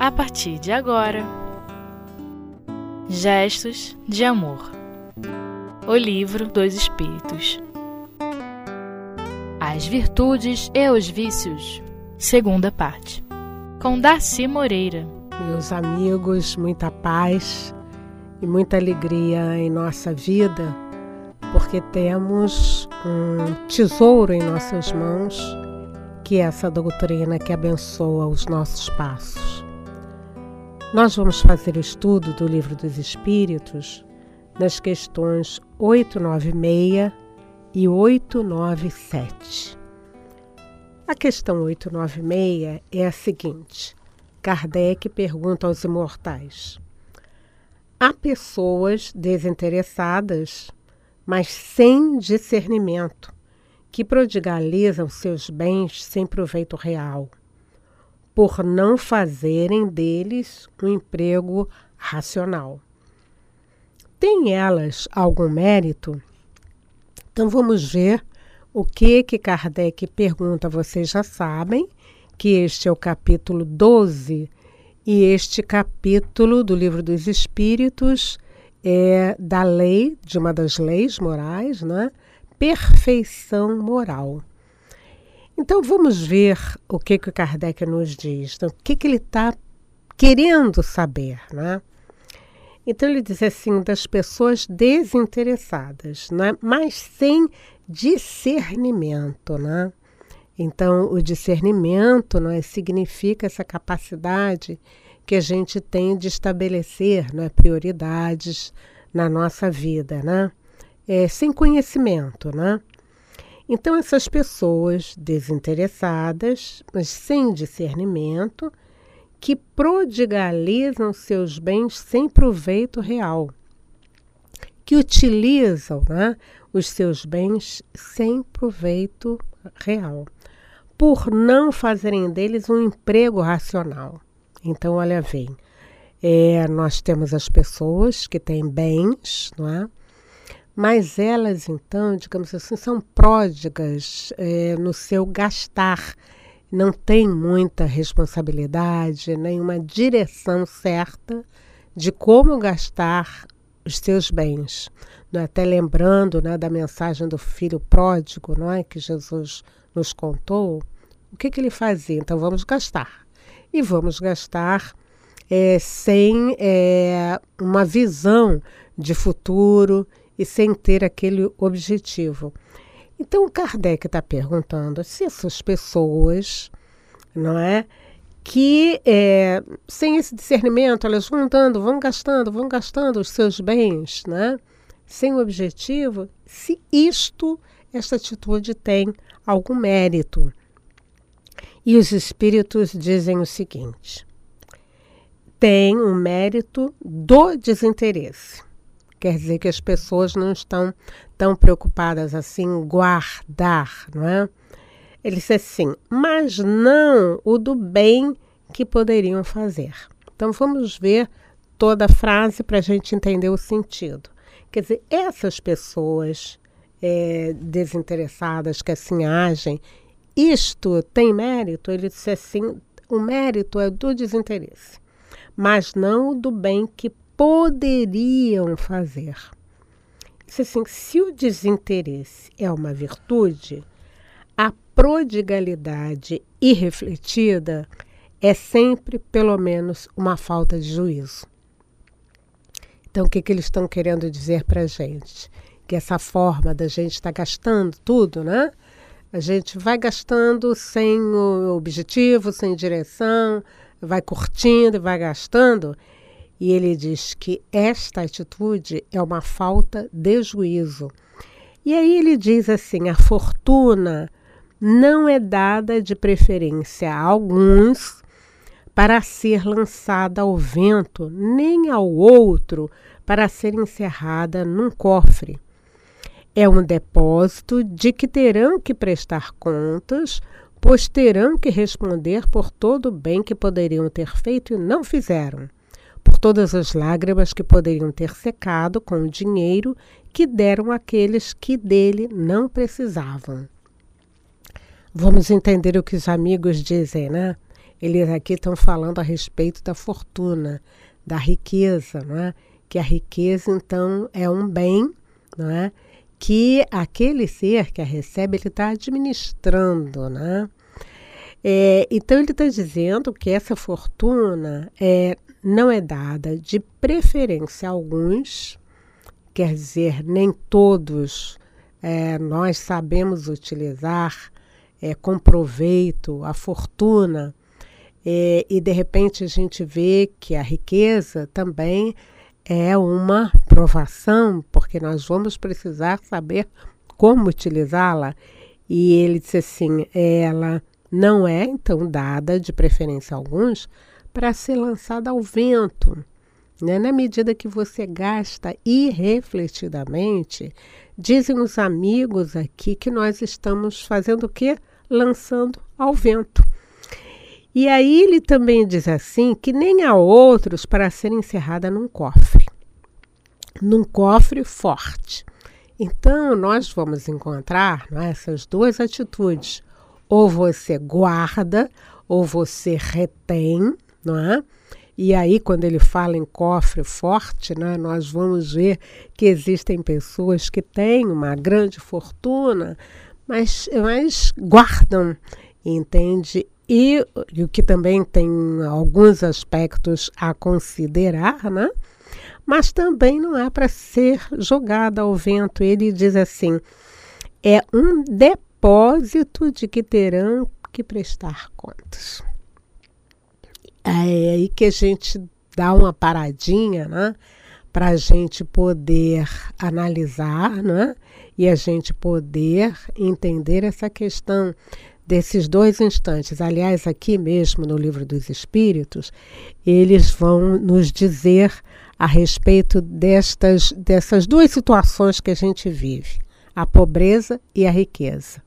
a partir de agora. Gestos de Amor. O Livro dos Espíritos. As Virtudes e os Vícios. Segunda parte. Com Darcy Moreira. Meus amigos, muita paz e muita alegria em nossa vida, porque temos um tesouro em nossas mãos, que é essa doutrina que abençoa os nossos passos. Nós vamos fazer o estudo do Livro dos Espíritos nas questões 896 e 897. A questão 896 é a seguinte: Kardec pergunta aos imortais: Há pessoas desinteressadas, mas sem discernimento, que prodigalizam seus bens sem proveito real por não fazerem deles um emprego racional. Tem elas algum mérito? Então vamos ver o que que Kardec pergunta. Vocês já sabem que este é o capítulo 12 e este capítulo do Livro dos Espíritos é da lei, de uma das leis morais, né? Perfeição moral. Então vamos ver o que, que o Kardec nos diz, então, o que, que ele está querendo saber. Né? Então ele diz assim, das pessoas desinteressadas, né? mas sem discernimento. Né? Então o discernimento né, significa essa capacidade que a gente tem de estabelecer né, prioridades na nossa vida, né? É, sem conhecimento, né? Então, essas pessoas desinteressadas, mas sem discernimento, que prodigalizam seus bens sem proveito real, que utilizam né, os seus bens sem proveito real, por não fazerem deles um emprego racional. Então, olha, vem. É, nós temos as pessoas que têm bens, não é? Mas elas, então, digamos assim, são pródigas é, no seu gastar, não tem muita responsabilidade, nenhuma direção certa de como gastar os seus bens. É? Até lembrando né, da mensagem do filho pródigo, não é, que Jesus nos contou, o que, que ele fazia? Então vamos gastar. E vamos gastar é, sem é, uma visão de futuro e sem ter aquele objetivo. Então, o Kardec está perguntando se essas pessoas, não é? Que é, sem esse discernimento, elas vão dando, vão gastando, vão gastando os seus bens, né? sem objetivo, se isto, esta atitude tem algum mérito. E os espíritos dizem o seguinte: tem um mérito do desinteresse. Quer dizer que as pessoas não estão tão preocupadas assim em guardar, não é? Ele disse assim, mas não o do bem que poderiam fazer. Então vamos ver toda a frase para a gente entender o sentido. Quer dizer, essas pessoas é, desinteressadas que assim agem, isto tem mérito? Ele disse assim: o mérito é do desinteresse, mas não do bem que poderiam fazer. Isso assim, se o desinteresse é uma virtude, a prodigalidade irrefletida é sempre, pelo menos, uma falta de juízo. Então, o que, que eles estão querendo dizer para a gente? Que essa forma da gente estar tá gastando tudo, né? A gente vai gastando sem o objetivo, sem direção, vai curtindo, vai gastando. E ele diz que esta atitude é uma falta de juízo. E aí ele diz assim: a fortuna não é dada de preferência a alguns para ser lançada ao vento, nem ao outro para ser encerrada num cofre. É um depósito de que terão que prestar contas, pois terão que responder por todo o bem que poderiam ter feito e não fizeram todas as lágrimas que poderiam ter secado com o dinheiro que deram àqueles que dele não precisavam. Vamos entender o que os amigos dizem, né? eles aqui estão falando a respeito da fortuna, da riqueza, não é? que a riqueza, então, é um bem não é? que aquele ser que a recebe, ele está administrando. Né? É, então, ele está dizendo que essa fortuna é, não é dada de preferência a alguns, quer dizer, nem todos é, nós sabemos utilizar é, com proveito a fortuna, é, e de repente a gente vê que a riqueza também é uma provação, porque nós vamos precisar saber como utilizá-la. E ele disse assim: ela não é então dada, de preferência a alguns, para ser lançada ao vento. Né? Na medida que você gasta irrefletidamente, dizem os amigos aqui que nós estamos fazendo o quê? Lançando ao vento. E aí ele também diz assim que nem há outros para ser encerrada num cofre, num cofre forte. Então nós vamos encontrar é, essas duas atitudes: ou você guarda, ou você retém, não é? E aí, quando ele fala em cofre forte, né, nós vamos ver que existem pessoas que têm uma grande fortuna, mas, mas guardam, entende? E, e o que também tem alguns aspectos a considerar, né? mas também não é para ser jogada ao vento. Ele diz assim: é um depósito de que terão que prestar contas. É aí que a gente dá uma paradinha, né? Para a gente poder analisar, né? E a gente poder entender essa questão desses dois instantes. Aliás, aqui mesmo no Livro dos Espíritos, eles vão nos dizer a respeito destas, dessas duas situações que a gente vive: a pobreza e a riqueza.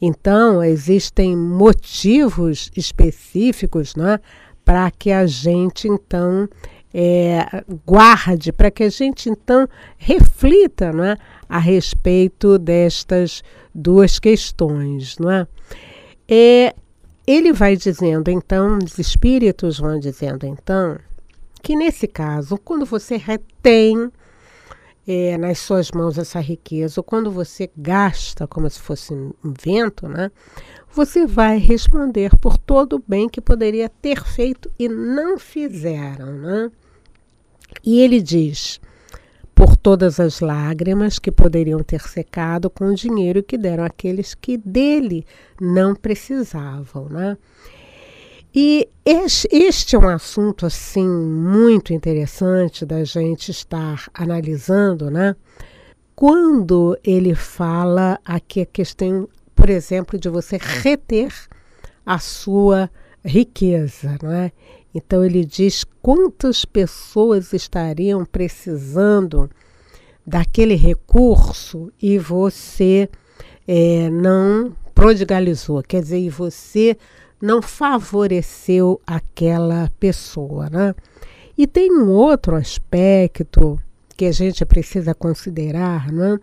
Então, existem motivos específicos né, para que a gente, então, é, guarde, para que a gente, então, reflita né, a respeito destas duas questões. Não é? É, ele vai dizendo então, os espíritos vão dizendo então, que nesse caso, quando você retém é, nas suas mãos essa riqueza, ou quando você gasta como se fosse um vento, né, você vai responder por todo o bem que poderia ter feito e não fizeram. Né? E ele diz: por todas as lágrimas que poderiam ter secado com o dinheiro que deram aqueles que dele não precisavam, né? E este é um assunto assim muito interessante da gente estar analisando, né? Quando ele fala aqui a questão, por exemplo, de você reter a sua riqueza, né? Então ele diz quantas pessoas estariam precisando daquele recurso e você é, não prodigalizou, quer dizer, e você não favoreceu aquela pessoa, né? E tem um outro aspecto que a gente precisa considerar, né?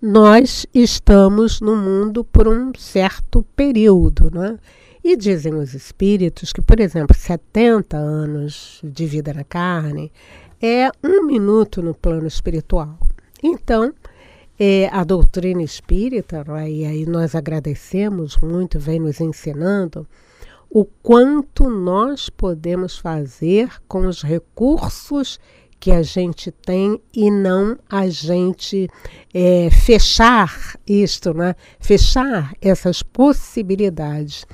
Nós estamos no mundo por um certo período, né? E dizem os espíritos que, por exemplo, 70 anos de vida na carne é um minuto no plano espiritual. Então, é, a doutrina espírita, é? e aí nós agradecemos muito, vem nos ensinando o quanto nós podemos fazer com os recursos que a gente tem e não a gente é, fechar isto, né? fechar essas possibilidades.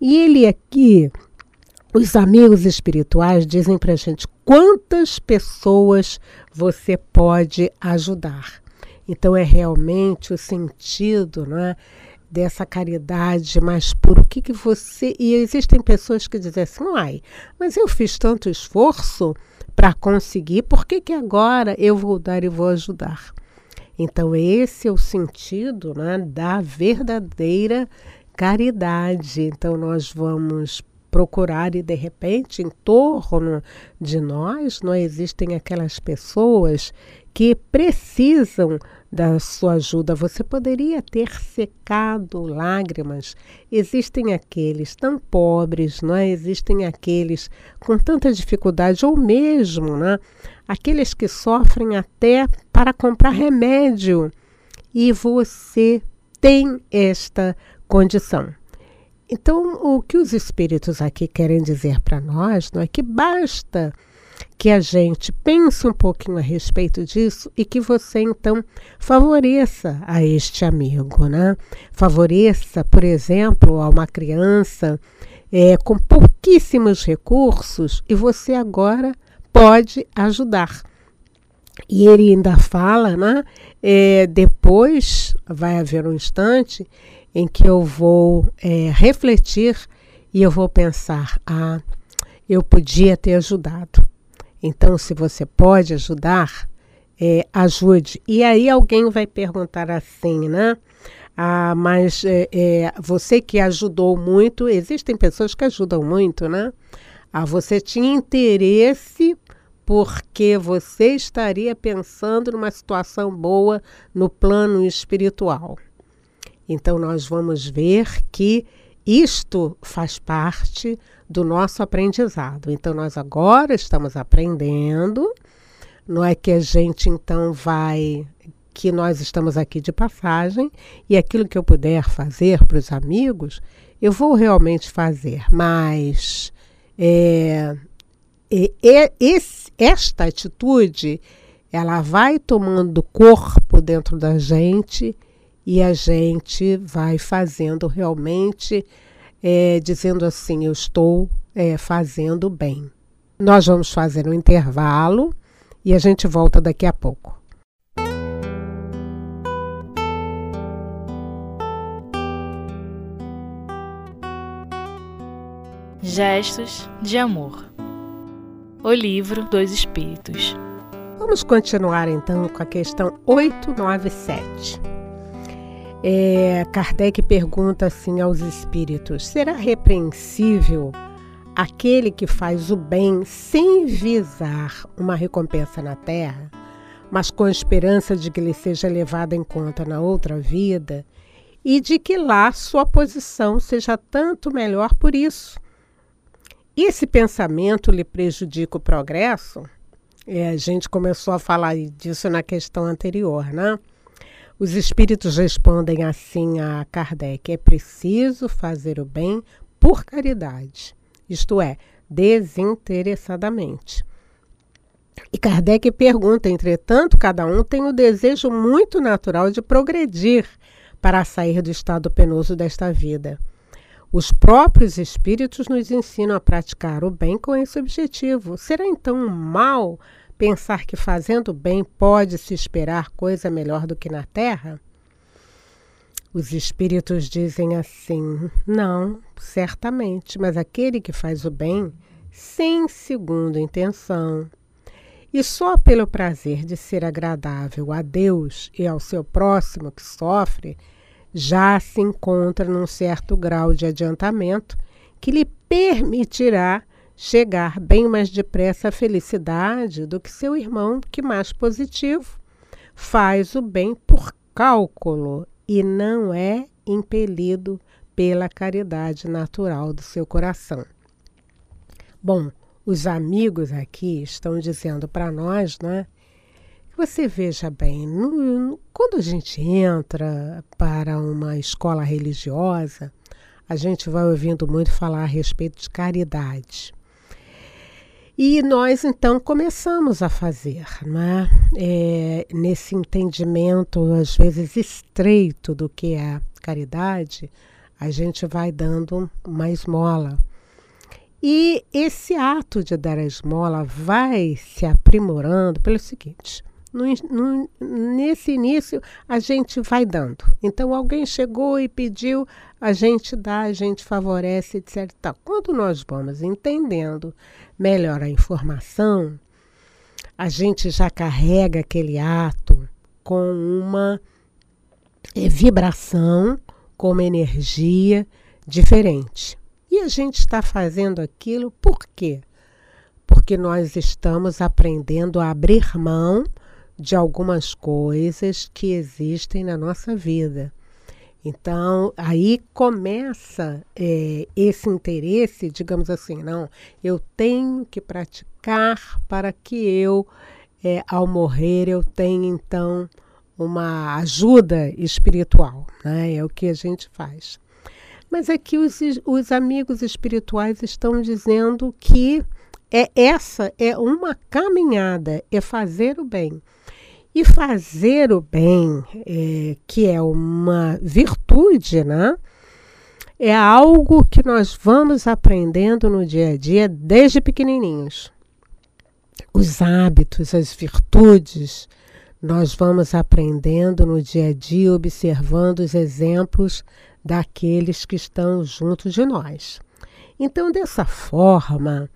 E ele aqui, os amigos espirituais dizem para a gente quantas pessoas você pode ajudar. Então é realmente o sentido, né? dessa caridade mais pura. O que, que você. E existem pessoas que dizem assim, ai, mas eu fiz tanto esforço para conseguir, por que, que agora eu vou dar e vou ajudar? Então, esse é o sentido né, da verdadeira caridade. Então, nós vamos procurar e de repente em torno de nós não existem aquelas pessoas que precisam da sua ajuda. Você poderia ter secado lágrimas. Existem aqueles tão pobres, não é? Existem aqueles com tanta dificuldade, ou mesmo, né? Aqueles que sofrem até para comprar remédio. E você tem esta condição. Então, o que os espíritos aqui querem dizer para nós não é que basta que a gente pense um pouquinho a respeito disso e que você então favoreça a este amigo, né? Favoreça, por exemplo, a uma criança é, com pouquíssimos recursos e você agora pode ajudar. E ele ainda fala, né? É, depois vai haver um instante em que eu vou é, refletir e eu vou pensar: ah, eu podia ter ajudado. Então, se você pode ajudar, é, ajude. E aí alguém vai perguntar assim, né? Ah, mas é, é, você que ajudou muito, existem pessoas que ajudam muito, né? Ah, você tinha interesse porque você estaria pensando numa situação boa no plano espiritual. Então, nós vamos ver que isto faz parte do nosso aprendizado. Então, nós agora estamos aprendendo, não é que a gente então vai. que nós estamos aqui de passagem e aquilo que eu puder fazer para os amigos, eu vou realmente fazer, mas é, é, esse, esta atitude ela vai tomando corpo dentro da gente e a gente vai fazendo realmente, é, dizendo assim: eu estou é, fazendo bem. Nós vamos fazer um intervalo e a gente volta daqui a pouco. Gestos de Amor O Livro dos Espíritos. Vamos continuar então com a questão 897. É, Kardec pergunta assim aos espíritos: será repreensível aquele que faz o bem sem visar uma recompensa na terra, mas com a esperança de que ele seja levado em conta na outra vida e de que lá sua posição seja tanto melhor por isso? Esse pensamento lhe prejudica o progresso? É, a gente começou a falar disso na questão anterior, né? Os espíritos respondem assim a Kardec: é preciso fazer o bem por caridade, isto é, desinteressadamente. E Kardec pergunta: entretanto, cada um tem o desejo muito natural de progredir para sair do estado penoso desta vida. Os próprios espíritos nos ensinam a praticar o bem com esse objetivo. Será então um mal Pensar que fazendo bem pode se esperar coisa melhor do que na terra? Os espíritos dizem assim: não, certamente, mas aquele que faz o bem sem segunda intenção e só pelo prazer de ser agradável a Deus e ao seu próximo que sofre, já se encontra num certo grau de adiantamento que lhe permitirá chegar bem mais depressa à felicidade do que seu irmão, que mais positivo, faz o bem por cálculo e não é impelido pela caridade natural do seu coração. Bom, os amigos aqui estão dizendo para nós, né? Você veja bem, no, quando a gente entra para uma escola religiosa, a gente vai ouvindo muito falar a respeito de caridade. E nós então começamos a fazer, né? É, nesse entendimento, às vezes estreito, do que é caridade, a gente vai dando uma esmola. E esse ato de dar a esmola vai se aprimorando pelo seguinte: no, no, nesse início, a gente vai dando. Então, alguém chegou e pediu, a gente dá, a gente favorece, etc. Quando nós vamos entendendo melhor a informação, a gente já carrega aquele ato com uma é, vibração, com uma energia diferente. E a gente está fazendo aquilo por quê? Porque nós estamos aprendendo a abrir mão de algumas coisas que existem na nossa vida. Então, aí começa é, esse interesse, digamos assim, não, eu tenho que praticar para que eu, é, ao morrer, eu tenha então uma ajuda espiritual, né? É o que a gente faz. Mas aqui os, os amigos espirituais estão dizendo que é essa é uma caminhada, é fazer o bem. E fazer o bem, é, que é uma virtude, né? É algo que nós vamos aprendendo no dia a dia desde pequenininhos. Os hábitos, as virtudes, nós vamos aprendendo no dia a dia, observando os exemplos daqueles que estão junto de nós. Então, dessa forma,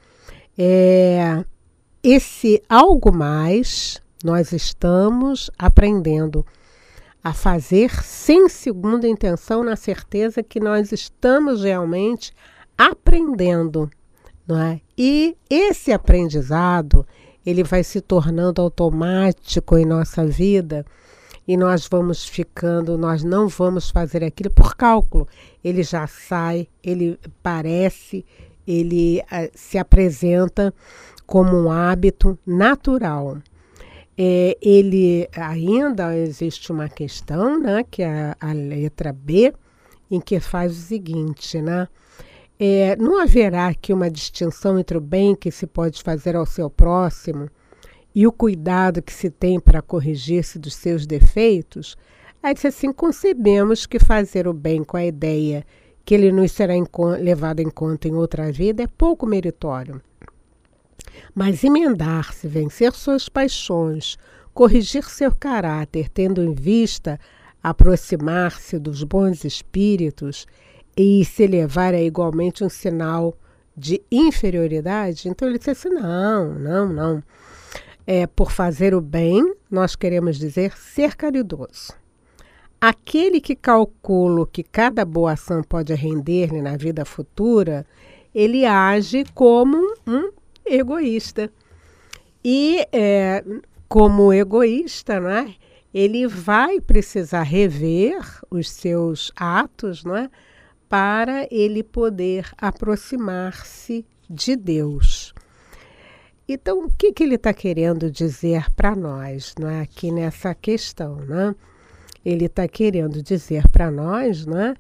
é, esse algo mais nós estamos aprendendo a fazer sem segunda intenção, na certeza que nós estamos realmente aprendendo, não é? E esse aprendizado, ele vai se tornando automático em nossa vida e nós vamos ficando, nós não vamos fazer aquilo por cálculo. Ele já sai, ele parece, ele uh, se apresenta como um hábito natural. É, ele ainda existe uma questão, né, que é a, letra B, em que faz o seguinte, né? É, não haverá aqui uma distinção entre o bem que se pode fazer ao seu próximo e o cuidado que se tem para corrigir-se dos seus defeitos, aí assim, concebemos que fazer o bem com a ideia que ele nos será em, levado em conta em outra vida é pouco meritório. Mas emendar-se, vencer suas paixões, corrigir seu caráter, tendo em vista aproximar-se dos bons espíritos e se elevar é igualmente um sinal de inferioridade, então ele disse assim: não, não, não é, por fazer o bem, nós queremos dizer ser caridoso. Aquele que calcula que cada boa ação pode render-lhe na vida futura, ele age como um egoísta. E é, como egoísta, né, ele vai precisar rever os seus atos né, para ele poder aproximar-se de Deus. Então, o que, que ele está querendo dizer para nós não é? aqui nessa questão? Né? Ele está querendo dizer para nós né,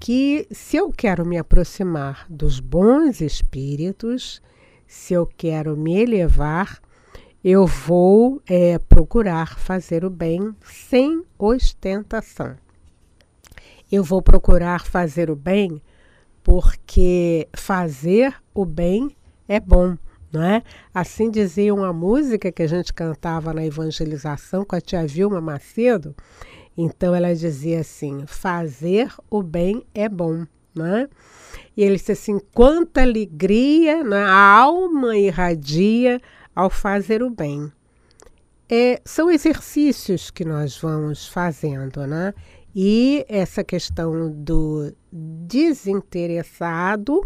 que se eu quero me aproximar dos bons espíritos, se eu quero me elevar, eu vou é, procurar fazer o bem sem ostentação. Eu vou procurar fazer o bem porque fazer o bem é bom não é? Assim dizia uma música que a gente cantava na evangelização com a tia Vilma Macedo. Então ela dizia assim: fazer o bem é bom, né? E ele disse assim: quanta alegria né? a alma irradia ao fazer o bem. É, são exercícios que nós vamos fazendo, né? E essa questão do desinteressado,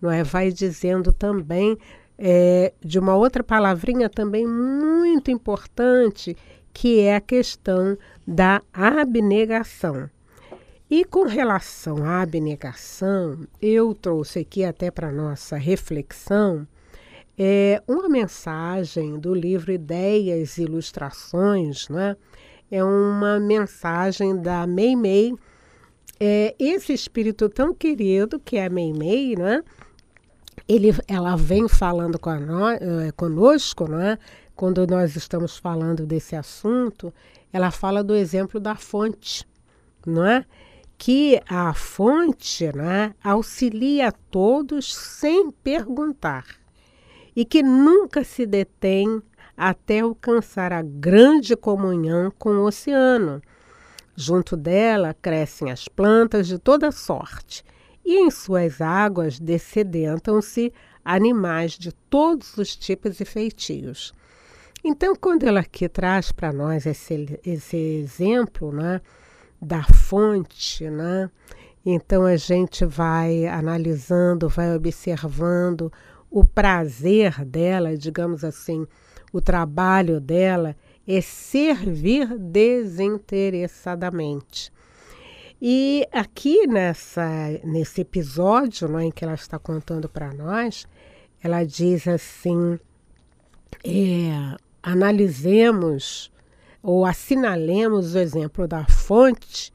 não é, vai dizendo também é, de uma outra palavrinha também muito importante, que é a questão da abnegação. E com relação à abnegação, eu trouxe aqui até para nossa reflexão é, uma mensagem do livro Ideias e Ilustrações, né? É uma mensagem da Mei Mei, é, esse espírito tão querido que é a Mei Mei, né? ele, ela vem falando com nós, eh, conosco, né? quando nós estamos falando desse assunto, ela fala do exemplo da fonte, não é? Que a fonte né, auxilia a todos sem perguntar e que nunca se detém até alcançar a grande comunhão com o oceano. Junto dela crescem as plantas de toda sorte e em suas águas descedentam-se animais de todos os tipos e feitios. Então, quando ela aqui traz para nós esse, esse exemplo né, da fonte, né, então a gente vai analisando, vai observando o prazer dela, digamos assim, o trabalho dela é servir desinteressadamente. E aqui nessa, nesse episódio né, em que ela está contando para nós, ela diz assim: é, analisemos ou assinalemos o exemplo da fonte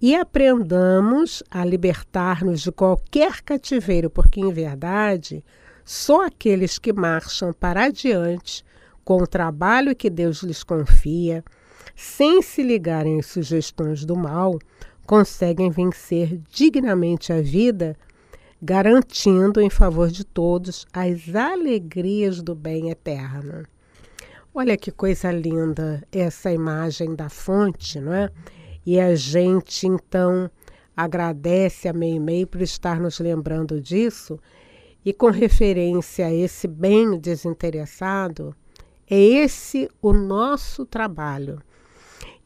e aprendamos a libertar-nos de qualquer cativeiro, porque em verdade só aqueles que marcham para adiante com o trabalho que Deus lhes confia, sem se ligarem às sugestões do mal, conseguem vencer dignamente a vida, garantindo em favor de todos as alegrias do bem eterno. Olha que coisa linda essa imagem da fonte, não é? E a gente então agradece a Meimei por estar nos lembrando disso e com referência a esse bem desinteressado, é esse o nosso trabalho.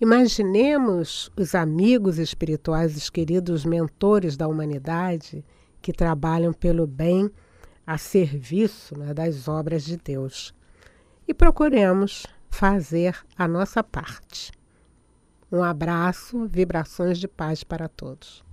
Imaginemos os amigos espirituais, os queridos mentores da humanidade que trabalham pelo bem a serviço né, das obras de Deus. E procuremos fazer a nossa parte. Um abraço, vibrações de paz para todos.